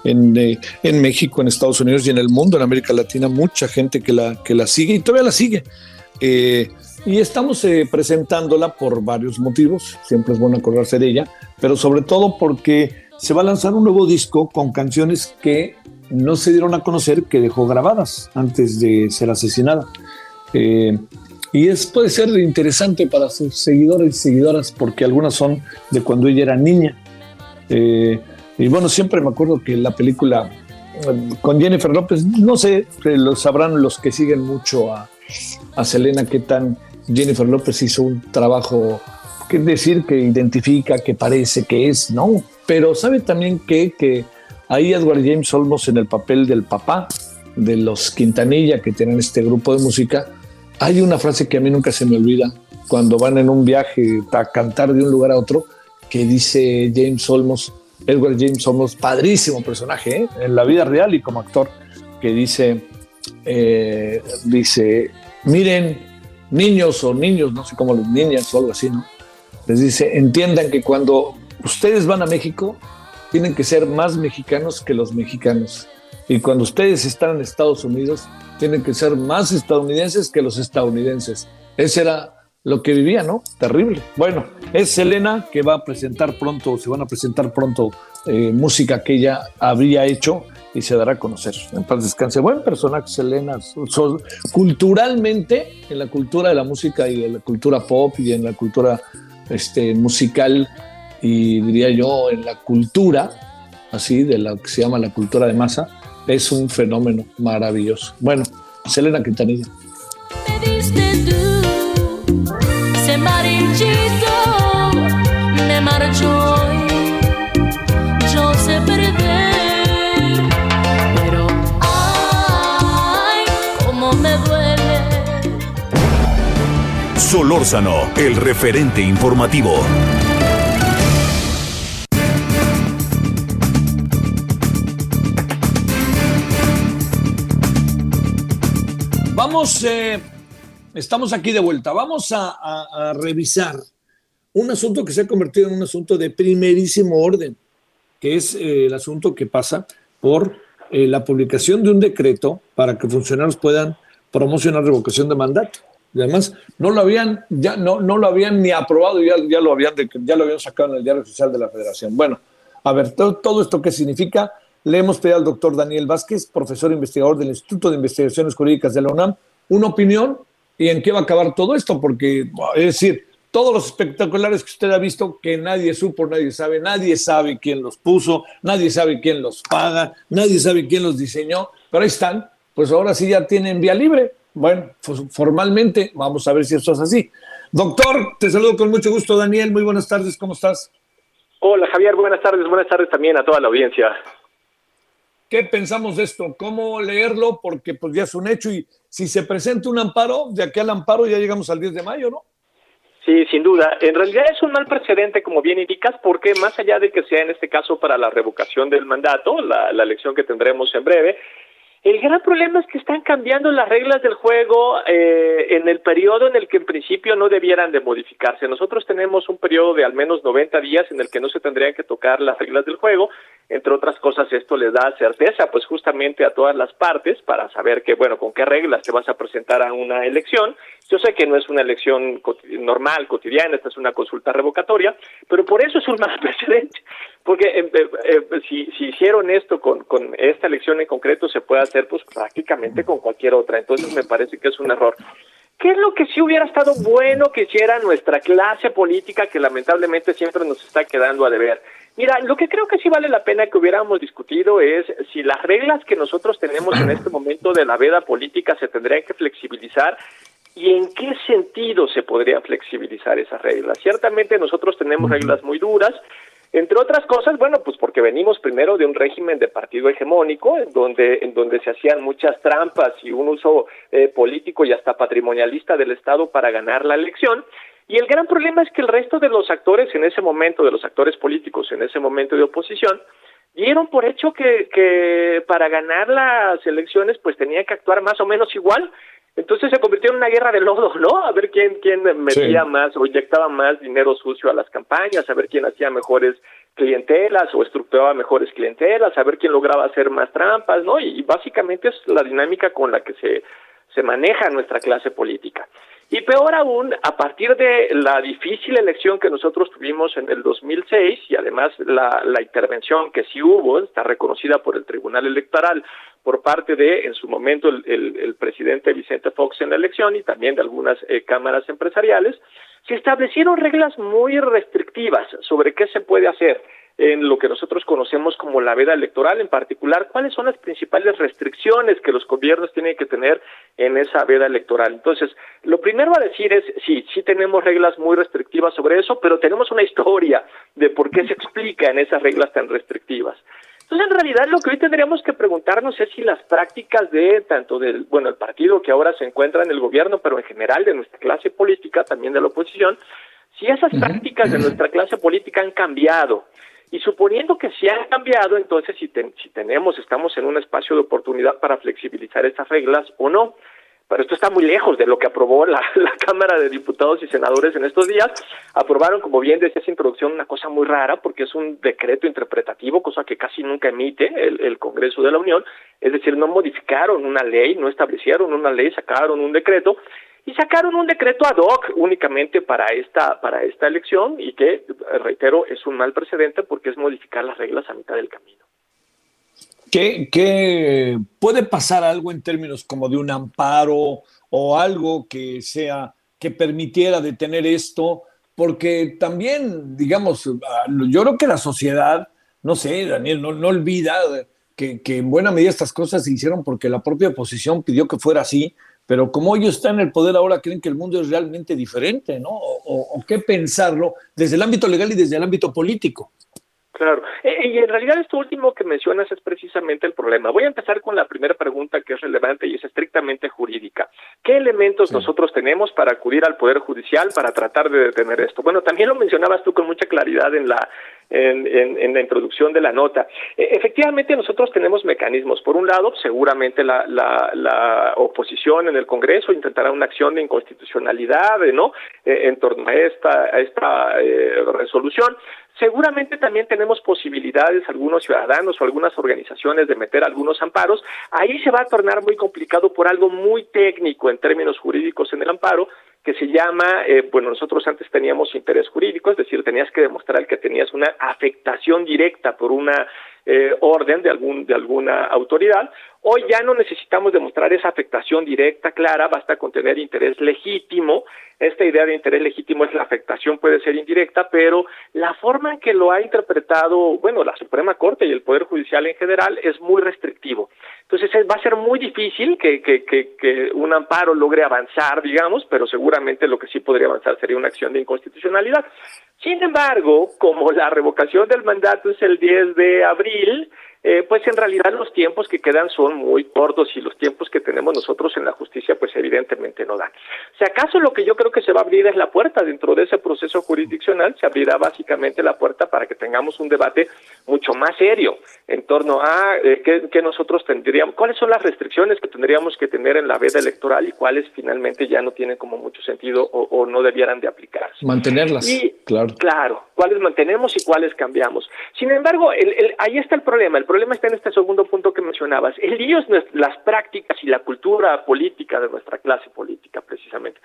en, eh, en México, en Estados Unidos y en el mundo, en América Latina, mucha gente que la, que la sigue y todavía la sigue. Eh, y estamos eh, presentándola por varios motivos, siempre es bueno acordarse de ella, pero sobre todo porque se va a lanzar un nuevo disco con canciones que no se dieron a conocer, que dejó grabadas antes de ser asesinada. Eh, y es, puede ser interesante para sus seguidores y seguidoras porque algunas son de cuando ella era niña. Eh, y bueno, siempre me acuerdo que la película eh, con Jennifer López, no sé, lo sabrán los que siguen mucho a, a Selena, qué tan Jennifer López hizo un trabajo, que decir que identifica, que parece, que es, no, pero sabe también que, que ahí Edward James Olmos en el papel del papá de los Quintanilla que tienen este grupo de música, hay una frase que a mí nunca se me olvida cuando van en un viaje a cantar de un lugar a otro, que dice James Olmos, Edward James Olmos, padrísimo personaje ¿eh? en la vida real y como actor, que dice, eh, dice, miren, niños o niños, no sé cómo los niñas o algo así, ¿no? Les dice, entiendan que cuando ustedes van a México, tienen que ser más mexicanos que los mexicanos. Y cuando ustedes están en Estados Unidos, tienen que ser más estadounidenses que los estadounidenses. Esa era lo que vivía, ¿no? Terrible. Bueno, es Selena que va a presentar pronto, se van a presentar pronto eh, música que ella habría hecho y se dará a conocer. En paz descanse. Buen personaje, Selena. Culturalmente, en la cultura de la música y en la cultura pop y en la cultura este, musical y diría yo en la cultura, así, de lo que se llama la cultura de masa, es un fenómeno maravilloso. Bueno, Selena Quintanilla. Se marchito, me marchó yo sé perder, pero ay, cómo me duele. Solórzano, el referente informativo. Vamos, eh, estamos aquí de vuelta. Vamos a, revisar un asunto que se ha convertido en un asunto de primerísimo orden, que es eh, el asunto que pasa por eh, la publicación de un decreto para que funcionarios puedan promocionar revocación de mandato. Y además, no lo habían, ya no, no lo habían ni aprobado, ya, ya, lo habían, ya lo habían sacado en el diario oficial de la Federación. Bueno, a ver, todo, todo esto qué significa. Le hemos pedido al doctor Daniel Vázquez, profesor investigador del Instituto de Investigaciones Jurídicas de la UNAM, una opinión y en qué va a acabar todo esto, porque es decir, todos los espectaculares que usted ha visto, que nadie supo, nadie sabe, nadie sabe quién los puso, nadie sabe quién los paga, nadie sabe quién los diseñó, pero ahí están, pues ahora sí ya tienen vía libre. Bueno, pues formalmente vamos a ver si eso es así. Doctor, te saludo con mucho gusto, Daniel, muy buenas tardes, ¿cómo estás? Hola Javier, buenas tardes, buenas tardes también a toda la audiencia. ¿Qué pensamos de esto? ¿Cómo leerlo? Porque pues ya es un hecho y si se presenta un amparo, de aquí al amparo ya llegamos al 10 de mayo, ¿no? Sí, sin duda. En realidad es un mal precedente, como bien indicas, porque más allá de que sea en este caso para la revocación del mandato, la, la elección que tendremos en breve, el gran problema es que están cambiando las reglas del juego eh, en el periodo en el que en principio no debieran de modificarse. Nosotros tenemos un periodo de al menos 90 días en el que no se tendrían que tocar las reglas del juego. Entre otras cosas, esto les da certeza, pues justamente a todas las partes para saber que, bueno, con qué reglas te vas a presentar a una elección. Yo sé que no es una elección normal, cotidiana, esta es una consulta revocatoria, pero por eso es un mal precedente. Porque eh, eh, eh, si, hicieron esto con, con esta elección en concreto, se puede hacer pues prácticamente con cualquier otra. Entonces me parece que es un error. ¿Qué es lo que sí hubiera estado bueno que hiciera nuestra clase política que lamentablemente siempre nos está quedando a deber? Mira, lo que creo que sí vale la pena que hubiéramos discutido es si las reglas que nosotros tenemos en este momento de la veda política se tendrían que flexibilizar y en qué sentido se podría flexibilizar esas reglas. Ciertamente nosotros tenemos reglas muy duras, entre otras cosas, bueno, pues porque venimos primero de un régimen de partido hegemónico, en donde, en donde se hacían muchas trampas y un uso eh, político y hasta patrimonialista del Estado para ganar la elección. Y el gran problema es que el resto de los actores en ese momento, de los actores políticos en ese momento de oposición, dieron por hecho que, que para ganar las elecciones pues tenía que actuar más o menos igual. Entonces se convirtió en una guerra de lodo, ¿no? A ver quién, quién metía Sí. más o inyectaba más dinero sucio a las campañas, a ver quién hacía mejores clientelas o estructuraba mejores clientelas, a ver quién lograba hacer más trampas, ¿no? Y, y básicamente es la dinámica con la que se, se maneja nuestra clase política. Y peor aún, a partir de la difícil elección que nosotros tuvimos en el 2006 y además la, intervención que sí hubo, está reconocida por el Tribunal Electoral por parte de, en su momento, el presidente Vicente Fox en la elección y también de algunas eh, cámaras empresariales, se establecieron reglas muy restrictivas sobre qué se puede hacer en lo que nosotros conocemos como la veda electoral, en particular, cuáles son las principales restricciones que los gobiernos tienen que tener en esa veda electoral. Entonces, lo primero a decir es, sí, sí tenemos reglas muy restrictivas sobre eso, pero tenemos una historia de por qué se explica en esas reglas tan restrictivas. Entonces, en realidad, lo que hoy tendríamos que preguntarnos es si las prácticas de tanto del, bueno, el partido que ahora se encuentra en el gobierno, pero en general de nuestra clase política, también de la oposición, si esas prácticas de nuestra clase política han cambiado. Y suponiendo que sí han cambiado, entonces si, ten- si tenemos, estamos en un espacio de oportunidad para flexibilizar esas reglas o no. Pero esto está muy lejos de lo que aprobó la, la Cámara de Diputados y Senadores en estos días. Aprobaron, como bien decía esa introducción, una cosa muy rara porque es un decreto interpretativo, cosa que casi nunca emite el, el Congreso de la Unión. Es decir, no modificaron una ley, no establecieron una ley, sacaron un decreto y sacaron un decreto ad hoc únicamente para esta para esta elección y que reitero es un mal precedente porque es modificar las reglas a mitad del camino. ¿Qué, ¿Qué, puede pasar algo en términos como de un amparo o algo que sea que permitiera detener esto? Porque también, digamos, yo creo que la sociedad, no sé, Daniel, no, no olvida que, que en buena medida estas cosas se hicieron porque la propia oposición pidió que fuera así, pero como ellos están en el poder ahora, creen que el mundo es realmente diferente, ¿no? O, o, qué pensarlo desde el ámbito legal y desde el ámbito político. Claro, eh, y en realidad esto último que mencionas es precisamente el problema. Voy a empezar con la primera pregunta que es relevante y es estrictamente jurídica. ¿Qué elementos nosotros tenemos para acudir al Poder Judicial para tratar de detener esto? Bueno, también lo mencionabas tú con mucha claridad en la, en, en, la introducción de la nota. E, efectivamente, nosotros tenemos mecanismos. Por un lado, seguramente la, la, la oposición en el Congreso intentará una acción de inconstitucionalidad, ¿no? Eh, en torno a esta, a esta eh, resolución. Seguramente también tenemos posibilidades, algunos ciudadanos o algunas organizaciones, de meter algunos amparos. Ahí se va a tornar muy complicado por algo muy técnico en términos jurídicos en el amparo, que se llama, eh, bueno, nosotros antes teníamos interés jurídico, es decir, tenías que demostrar que tenías una afectación directa por una eh, orden de algún de alguna autoridad. Hoy ya no necesitamos demostrar esa afectación directa, clara, basta con tener interés legítimo. Esta idea de interés legítimo es la afectación puede ser indirecta, pero la forma en que lo ha interpretado, bueno, la Suprema Corte y el Poder Judicial en general es muy restrictivo. Entonces va a ser muy difícil que, que, que, que un amparo logre avanzar, digamos, pero seguramente lo que sí podría avanzar sería una acción de inconstitucionalidad. Sin embargo, como la revocación del mandato es el 10 de abril, eh, pues en realidad los tiempos que quedan son muy cortos y los tiempos que tenemos nosotros en la justicia pues evidentemente no dan. Si acaso lo que yo creo que se va a abrir es la puerta dentro de ese proceso jurisdiccional, se abrirá básicamente la puerta para que tengamos un debate mucho más serio en torno a eh, qué, nosotros tendríamos, cuáles son las restricciones que tendríamos que tener en la veda electoral y cuáles finalmente ya no tienen como mucho sentido o, no debieran de aplicarse. Mantenerlas. claro. Claro, cuáles mantenemos y cuáles cambiamos. Sin embargo, el, ahí está el problema. El problema está en este segundo punto que mencionabas. El lío es las prácticas y la cultura política de nuestra clase política, precisamente.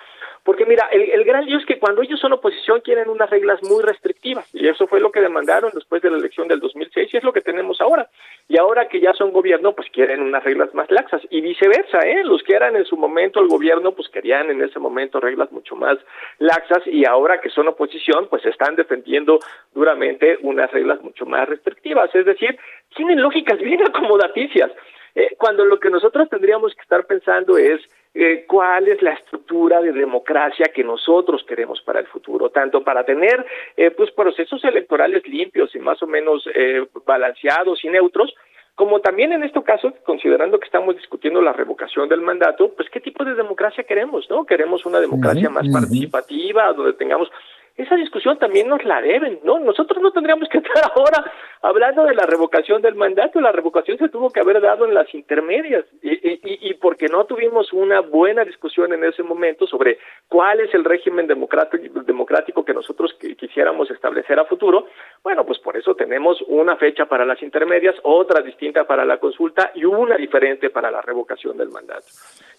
Porque mira, el, gran lío es que cuando ellos son oposición quieren unas reglas muy restrictivas. Y eso fue lo que demandaron después de la elección del 2006 y es lo que tenemos ahora. Y ahora que ya son gobierno, pues quieren unas reglas más laxas. Y viceversa, ¿eh? Los que eran en su momento el gobierno, pues querían en ese momento reglas mucho más laxas. Y ahora que son oposición, pues están defendiendo duramente unas reglas mucho más restrictivas. Es decir, tienen lógicas bien acomodaticias. Eh, cuando lo que nosotros tendríamos que estar pensando es eh, cuál es la estructura de democracia que nosotros queremos para el futuro, tanto para tener eh, pues procesos electorales limpios y más o menos eh, balanceados y neutros, como también en este caso, considerando que estamos discutiendo la revocación del mandato, pues qué tipo de democracia queremos, ¿no? Queremos una democracia más participativa, donde tengamos esa discusión también nos la deben, ¿no? Nosotros no tendríamos que estar ahora hablando de la revocación del mandato, la revocación se tuvo que haber dado en las intermedias y, porque no tuvimos una buena discusión en ese momento sobre cuál es el régimen democrático, democrático que nosotros quisiéramos establecer a futuro, bueno, pues por eso tenemos una fecha para las intermedias, otra distinta para la consulta y una diferente para la revocación del mandato.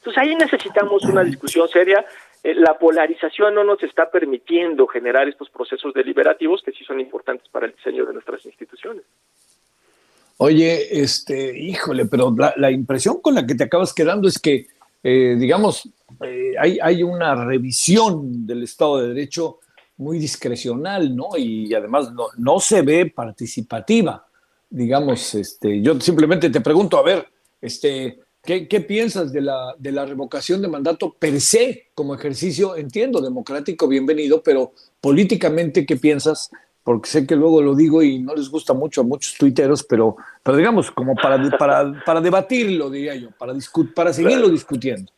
Entonces ahí necesitamos una discusión seria eh, la polarización no nos está permitiendo generar estos procesos deliberativos que sí son importantes para el diseño de nuestras instituciones. Oye, este, híjole, pero la, impresión con la que te acabas quedando es que, eh, digamos, eh, hay, hay una revisión del Estado de Derecho muy discrecional, ¿no? Y además no, no se ve participativa. Digamos, este, yo simplemente te pregunto, a ver, este, ¿Qué, piensas de la, de la revocación de mandato per se como ejercicio, entiendo, democrático, bienvenido, pero políticamente, ¿qué piensas? Porque sé que luego lo digo y no les gusta mucho a muchos tuiteros, pero, pero digamos, como para, para, para debatirlo, diría yo, para, para seguirlo discutiendo.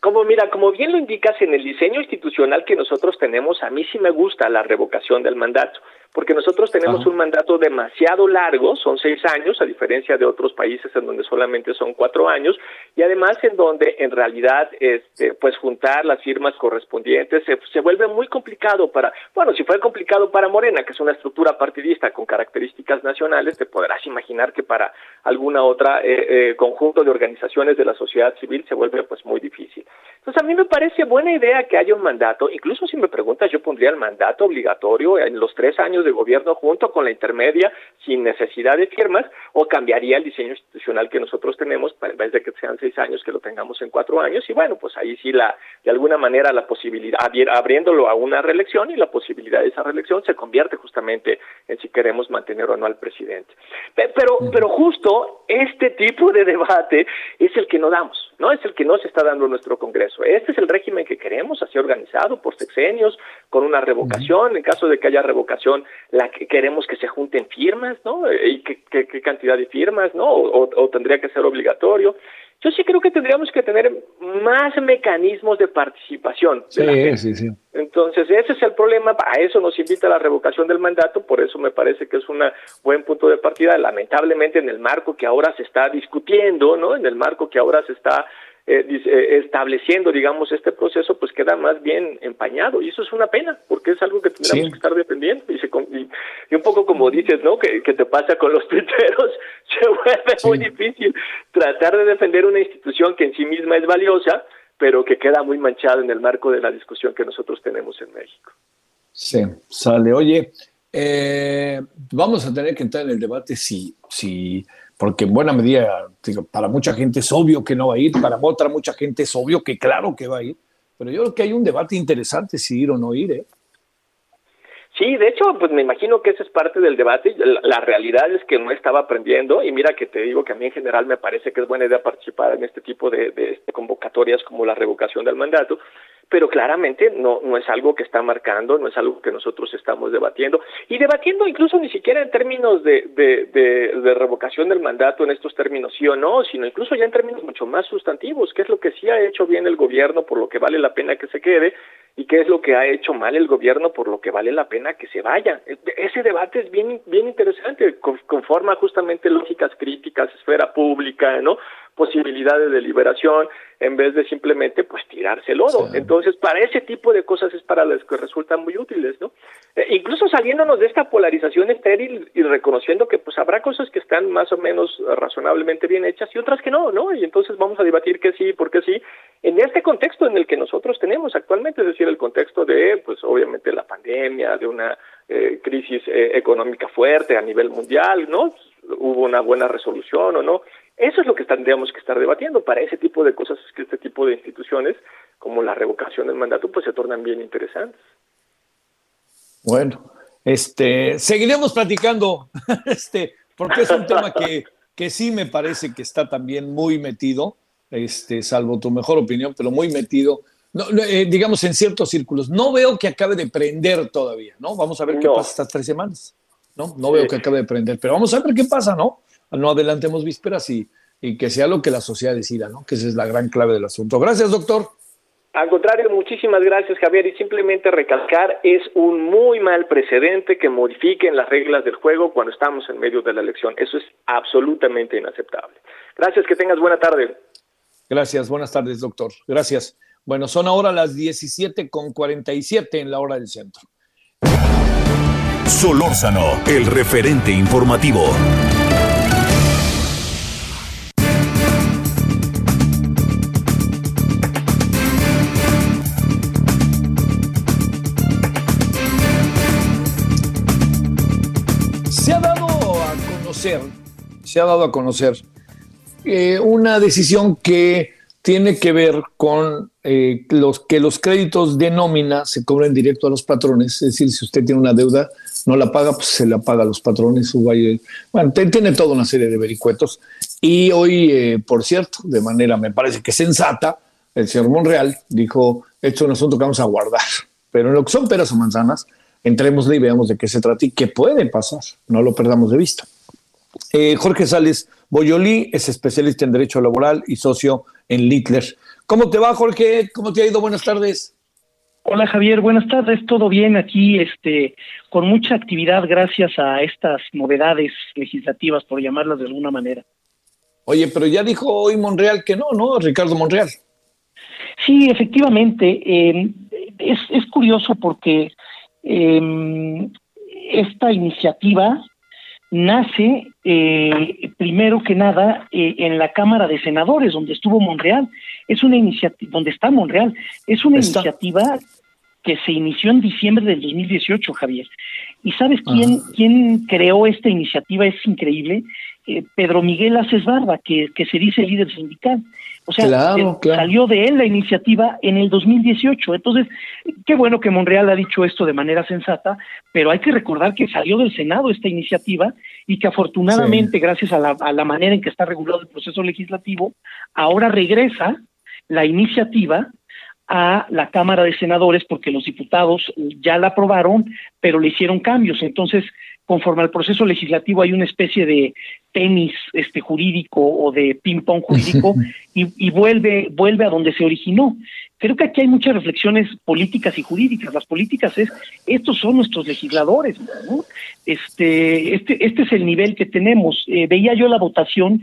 Como mira, como bien lo indicas en el diseño institucional que nosotros tenemos, a mí sí me gusta la revocación del mandato. Porque nosotros tenemos un mandato demasiado largo, son seis años, a diferencia de otros países en donde solamente son cuatro años, y además en donde en realidad este, pues juntar las firmas correspondientes se, se vuelve muy complicado para, bueno, si fue complicado para Morena, que es una estructura partidista con características nacionales, te podrás imaginar que para alguna otra eh, eh, conjunto de organizaciones de la sociedad civil se vuelve pues muy difícil. Entonces a mí me parece buena idea que haya un mandato, incluso si me preguntas yo pondría el mandato obligatorio en los tres años de gobierno junto con la intermedia sin necesidad de firmas o cambiaría el diseño institucional que nosotros tenemos en vez de que sean seis años que lo tengamos en cuatro años. Y bueno pues ahí sí la de alguna manera la posibilidad abriéndolo a una reelección y la posibilidad de esa reelección se convierte justamente en si queremos mantener o no al presidente. Pero, pero justo este tipo de debate es el que no damos, ¿no? Es el que no se está dando en nuestro Congreso. Este es el régimen que queremos, así organizado por sexenios, con una revocación. En caso de que haya revocación, la que queremos que se junten firmas, ¿no? ¿Y qué, qué, cantidad de firmas, ¿no? o tendría que ser obligatorio. Yo sí creo que tendríamos que tener más mecanismos de participación. sí, sí, sí. Entonces, ese es el problema. A eso nos invita la revocación del mandato. Por eso me parece que es un buen punto de partida. Lamentablemente, en el marco que ahora se está discutiendo, ¿no? En el marco que ahora se está eh, eh, estableciendo, digamos, este proceso, pues queda más bien empañado. Y eso es una pena, porque es algo que tendríamos que estar defendiendo. Y, y, un poco como dices, ¿no? Que, te pasa con los tuiteros, se vuelve muy difícil tratar de defender una institución que en sí misma es valiosa, pero que queda muy manchada en el marco de la discusión que nosotros tenemos en México. Sí, sale. Oye, eh, vamos a tener que entrar en el debate si, si porque en buena medida, para mucha gente es obvio que no va a ir, para otra mucha gente es obvio que claro que va a ir, pero yo creo que hay un debate interesante si ir o no ir. ¿eh? Sí, de hecho, pues me imagino que ese es parte del debate. La, realidad es que no estaba aprendiendo y mira que te digo que a mí en general me parece que es buena idea participar en este tipo de convocatorias como la revocación del mandato, pero claramente no, no es algo que está marcando, no es algo que nosotros estamos debatiendo, y debatiendo incluso ni siquiera en términos de, de, de, revocación del mandato en estos términos sí o no, sino incluso ya en términos mucho más sustantivos, qué es lo que sí ha hecho bien el gobierno por lo que vale la pena que se quede, y qué es lo que ha hecho mal el gobierno por lo que vale la pena que se vaya. E, ese debate es bien, bien interesante, conforma justamente lógicas críticas, esfera pública, ¿no? Posibilidad de deliberación en vez de simplemente pues tirarse lodo. Entonces, para ese tipo de cosas es para las que resultan muy útiles, ¿no? Eh, incluso saliéndonos de esta polarización estéril y reconociendo que pues habrá cosas que están más o menos razonablemente bien hechas y otras que no, ¿no? Y entonces vamos a debatir que sí, por qué sí, en este contexto en el que nosotros tenemos actualmente, es decir, el contexto de pues obviamente la pandemia, de una eh, crisis eh, económica fuerte a nivel mundial, ¿no? Hubo una buena resolución o no. Eso es lo que tendríamos que estar debatiendo. Para ese tipo de cosas es que este tipo de instituciones, como la revocación del mandato, pues se tornan bien interesantes. Bueno, este, seguiremos platicando, este, porque es un tema que, que sí me parece que está también muy metido, este, salvo tu mejor opinión, pero muy metido, no, eh, digamos en ciertos círculos. No veo que acabe de prender todavía, ¿no? Vamos a ver qué pasa estas tres semanas, ¿no? No veo que acabe de prender, pero vamos a ver qué pasa, ¿no? No adelantemos vísperas y, y que sea lo que la sociedad decida, ¿no? Que esa es la gran clave del asunto. Gracias, doctor. Al contrario, muchísimas gracias, Javier. Y simplemente recalcar, es un muy mal precedente que modifiquen las reglas del juego cuando estamos en medio de la elección. Eso es absolutamente inaceptable. Gracias, que tengas buena tarde. Gracias, buenas tardes, doctor. Gracias. Bueno, son ahora las 17 con 47 en la hora del centro. Solórzano, el referente informativo. Se ha dado a conocer eh, una decisión que tiene que ver con eh, los, que los créditos de nómina se cobren directo a los patrones. Es decir, si usted tiene una deuda, no la paga, pues se la paga a los patrones. Bueno, tiene toda una serie de vericuetos. Y hoy, eh, por cierto, de manera me parece que sensata, el señor Monreal dijo, esto es un asunto que vamos a guardar. Pero en lo que son peras o manzanas, entrémosle y veamos de qué se trata y qué puede pasar. No lo perdamos de vista. Eh, Jorge Sales Boyolí es especialista en Derecho Laboral y socio en Littler. ¿Cómo te va, Jorge? ¿Cómo te ha ido? Buenas tardes. Hola Javier, buenas tardes, todo bien aquí, este, con mucha actividad gracias a estas novedades legislativas, por llamarlas de alguna manera. Oye, pero ya dijo hoy Monreal que no, ¿no? Ricardo Monreal. Sí, efectivamente, eh, es, es, curioso porque eh, esta iniciativa nace eh, primero que nada eh, en la Cámara de Senadores, donde estuvo Monreal. Es una iniciativa, donde está Monreal, es una iniciativa que se inició en diciembre del 2018, Javier. ¿Y sabes quién, quién creó esta iniciativa? Es increíble. Eh, Pedro Miguel Aces Barba, que, que se dice líder sindical. O sea, salió de él la iniciativa en el 2018. Entonces, qué bueno que Monreal ha dicho esto de manera sensata, pero hay que recordar que salió del Senado esta iniciativa y que afortunadamente, gracias a la, a la manera en que está regulado el proceso legislativo, ahora regresa la iniciativa a la Cámara de Senadores porque los diputados ya la aprobaron, pero le hicieron cambios. Entonces, conforme al proceso legislativo hay una especie de tenis este jurídico o de ping pong jurídico y, y, vuelve vuelve a donde se originó. Creo que aquí hay muchas reflexiones políticas y jurídicas. Las políticas es estos son nuestros legisladores, ¿no? Este este este es el nivel que tenemos. Eh, veía yo la votación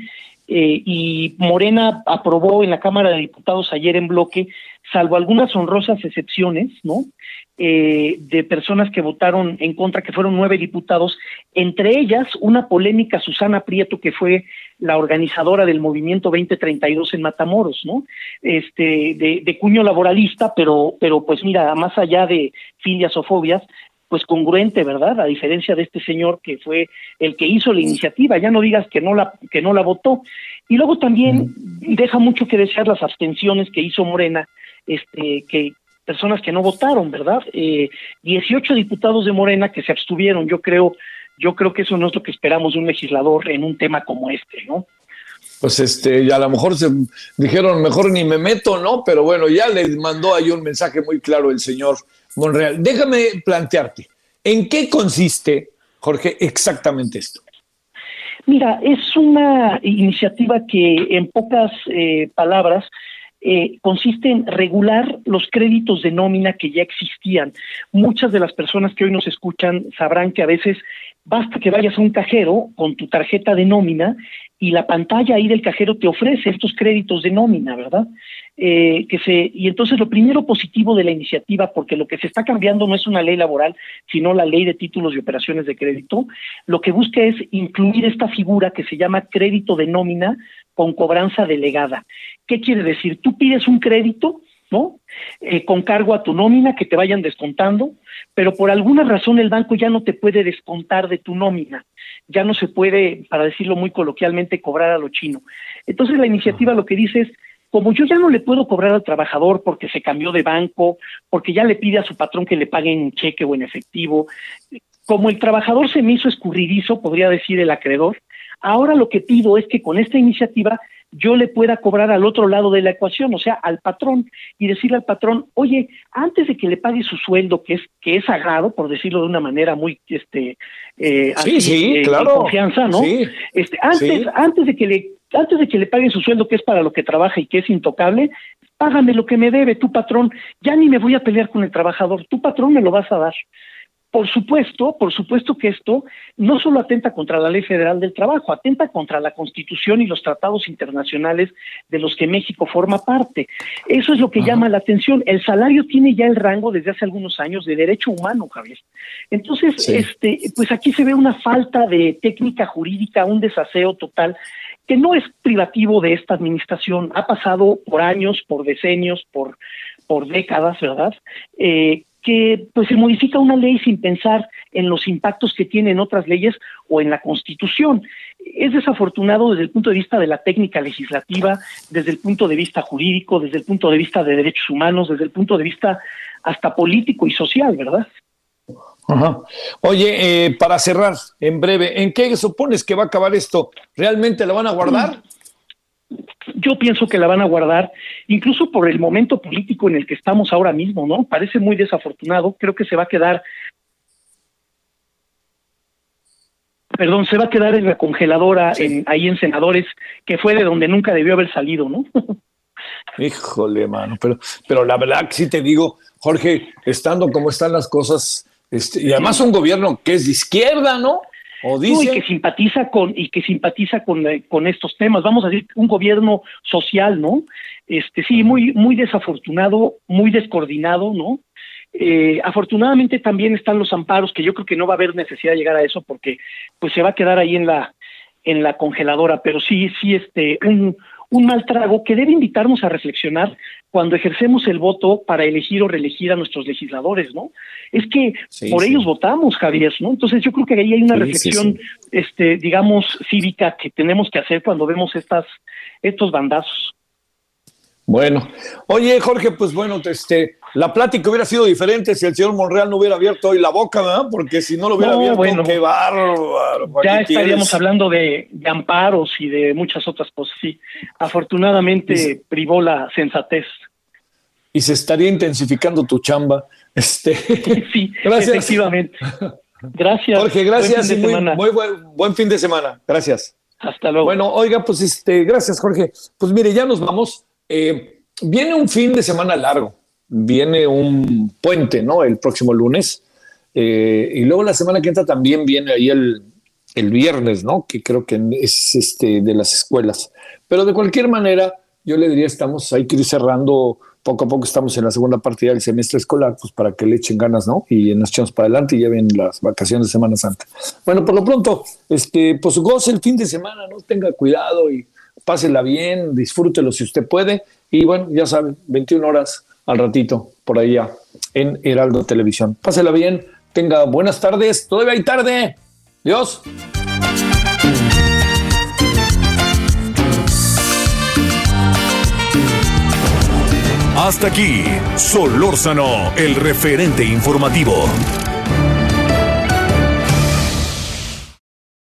eh, y Morena aprobó en la Cámara de Diputados ayer en bloque, salvo algunas honrosas excepciones, ¿no? Eh, de personas que votaron en contra, que fueron nueve diputados, entre ellas una polémica Susana Prieto, que fue la organizadora del movimiento 2032 en Matamoros, ¿no? Este, de, de cuño laboralista, pero, pero pues mira, más allá de filias o fobias, pues congruente, ¿verdad? A diferencia de este señor que fue el que hizo la iniciativa, ya no digas que no la que no la votó. Y luego también deja mucho que desear las abstenciones que hizo Morena, este que personas que no votaron, ¿verdad? Eh, 18 diputados de Morena que se abstuvieron, yo creo yo creo que eso no es lo que esperamos de un legislador en un tema como este, ¿no? Pues este, a lo mejor se dijeron, mejor ni me meto, ¿no? Pero bueno, ya le mandó ahí un mensaje muy claro el señor Monreal. Déjame plantearte, ¿en qué consiste, Jorge, exactamente esto? Mira, es una iniciativa que en pocas eh, palabras eh, consiste en regular los créditos de nómina que ya existían. Muchas de las personas que hoy nos escuchan sabrán que a veces basta que vayas a un cajero con tu tarjeta de nómina y la pantalla ahí del cajero te ofrece estos créditos de nómina, ¿verdad? Eh, que se, y entonces lo primero positivo de la iniciativa, porque lo que se está cambiando no es una ley laboral, sino la ley de títulos y operaciones de crédito, lo que busca es incluir esta figura que se llama crédito de nómina con cobranza delegada. ¿Qué quiere decir? Tú pides un crédito, ¿no? Eh, con cargo a tu nómina, que te vayan descontando, pero por alguna razón el banco ya no te puede descontar de tu nómina, ya no se puede, para decirlo muy coloquialmente, cobrar a lo chino. Entonces la iniciativa lo que dice es, como yo ya no le puedo cobrar al trabajador porque se cambió de banco, porque ya le pide a su patrón que le pague en cheque o en efectivo, como el trabajador se me hizo escurridizo, podría decir el acreedor, ahora lo que pido es que con esta iniciativa yo le pueda cobrar al otro lado de la ecuación, o sea, al patrón, y decirle al patrón, oye, antes de que le pague su sueldo, que es, que es sagrado, por decirlo de una manera muy, este, eh, sí, sí, eh, claro. confianza, ¿no? Sí, este, antes, antes de que le, antes de que le paguen su sueldo, que es para lo que trabaja y que es intocable, págame lo que me debe, tu patrón, ya ni me voy a pelear con el trabajador, tu patrón me lo vas a dar. Por supuesto, por supuesto que esto no solo atenta contra la Ley Federal del Trabajo, atenta contra la Constitución y los tratados internacionales de los que México forma parte. Eso es lo que llama la atención. El salario tiene ya el rango desde hace algunos años de derecho humano, Javier. Entonces, este, pues aquí se ve una falta de técnica jurídica, un desaseo total que no es privativo de esta administración, ha pasado por años, por decenios, por, por décadas, ¿verdad? Eh, que pues se modifica una ley sin pensar en los impactos que tienen otras leyes o en la Constitución. Es desafortunado desde el punto de vista de la técnica legislativa, desde el punto de vista jurídico, desde el punto de vista de derechos humanos, desde el punto de vista hasta político y social, ¿verdad? Ajá. Oye, eh, para cerrar, en breve, ¿en qué supones que va a acabar esto? ¿Realmente lo van a guardar? yo pienso que la van a guardar, incluso por el momento político en el que estamos ahora mismo, ¿no? Parece muy desafortunado, creo que se va a quedar, perdón, se va a quedar en la congeladora, en, ahí en Senadores, que fue de donde nunca debió haber salido, ¿no? Híjole, mano, pero, pero la verdad que sí te digo, Jorge, estando como están las cosas, este, y además un gobierno que es de izquierda, ¿no? O dice... y que simpatiza con y que simpatiza con, eh, con estos temas. Vamos a decir un gobierno social, ¿no? Este sí, muy muy desafortunado, muy descoordinado, ¿no? Eh, afortunadamente también están los amparos, que yo creo que no va a haber necesidad de llegar a eso porque pues se va a quedar ahí en la en la congeladora, pero sí sí este un un mal trago que debe invitarnos a reflexionar cuando ejercemos el voto para elegir o reelegir a nuestros legisladores, ¿no? Es que por ellos votamos, Javier, ¿no? Entonces yo creo que ahí hay una reflexión, este, digamos, cívica que tenemos que hacer cuando vemos estas, estos bandazos. Bueno, oye Jorge, pues bueno, este, la plática hubiera sido diferente si el señor Monreal no hubiera abierto hoy la boca, ¿verdad? Porque si no lo hubiera abierto, qué bárbaro. Ya estaríamos hablando de, amparos y de muchas otras cosas, sí. Afortunadamente privó la sensatez. Y se estaría intensificando tu chamba. Este. sí, gracias. efectivamente. Gracias. Jorge, gracias y muy, muy buen, buen fin de semana. Gracias. Hasta luego. Bueno, oiga, pues este, gracias, Jorge. Pues mire, ya nos vamos. Eh, viene un fin de semana largo, viene un puente, ¿no? El próximo lunes. Eh, y luego la semana que entra también viene ahí el, el viernes, ¿no? Que creo que es este de las escuelas. Pero de cualquier manera, yo le diría, estamos, hay que ir cerrando, poco a poco estamos en la segunda partida del semestre escolar, pues para que le echen ganas, ¿no? Y nos echamos para adelante y ya ven las vacaciones de Semana Santa. Bueno, por lo pronto, este, pues goce el fin de semana, ¿no? Tenga cuidado y pásela bien, disfrútelo si usted puede. Y bueno, ya saben, 21 horas al ratito, por allá, en Heraldo Televisión. Pásela bien, tenga buenas tardes, todavía hay tarde. Dios. Hasta aquí, Solórzano, el referente informativo.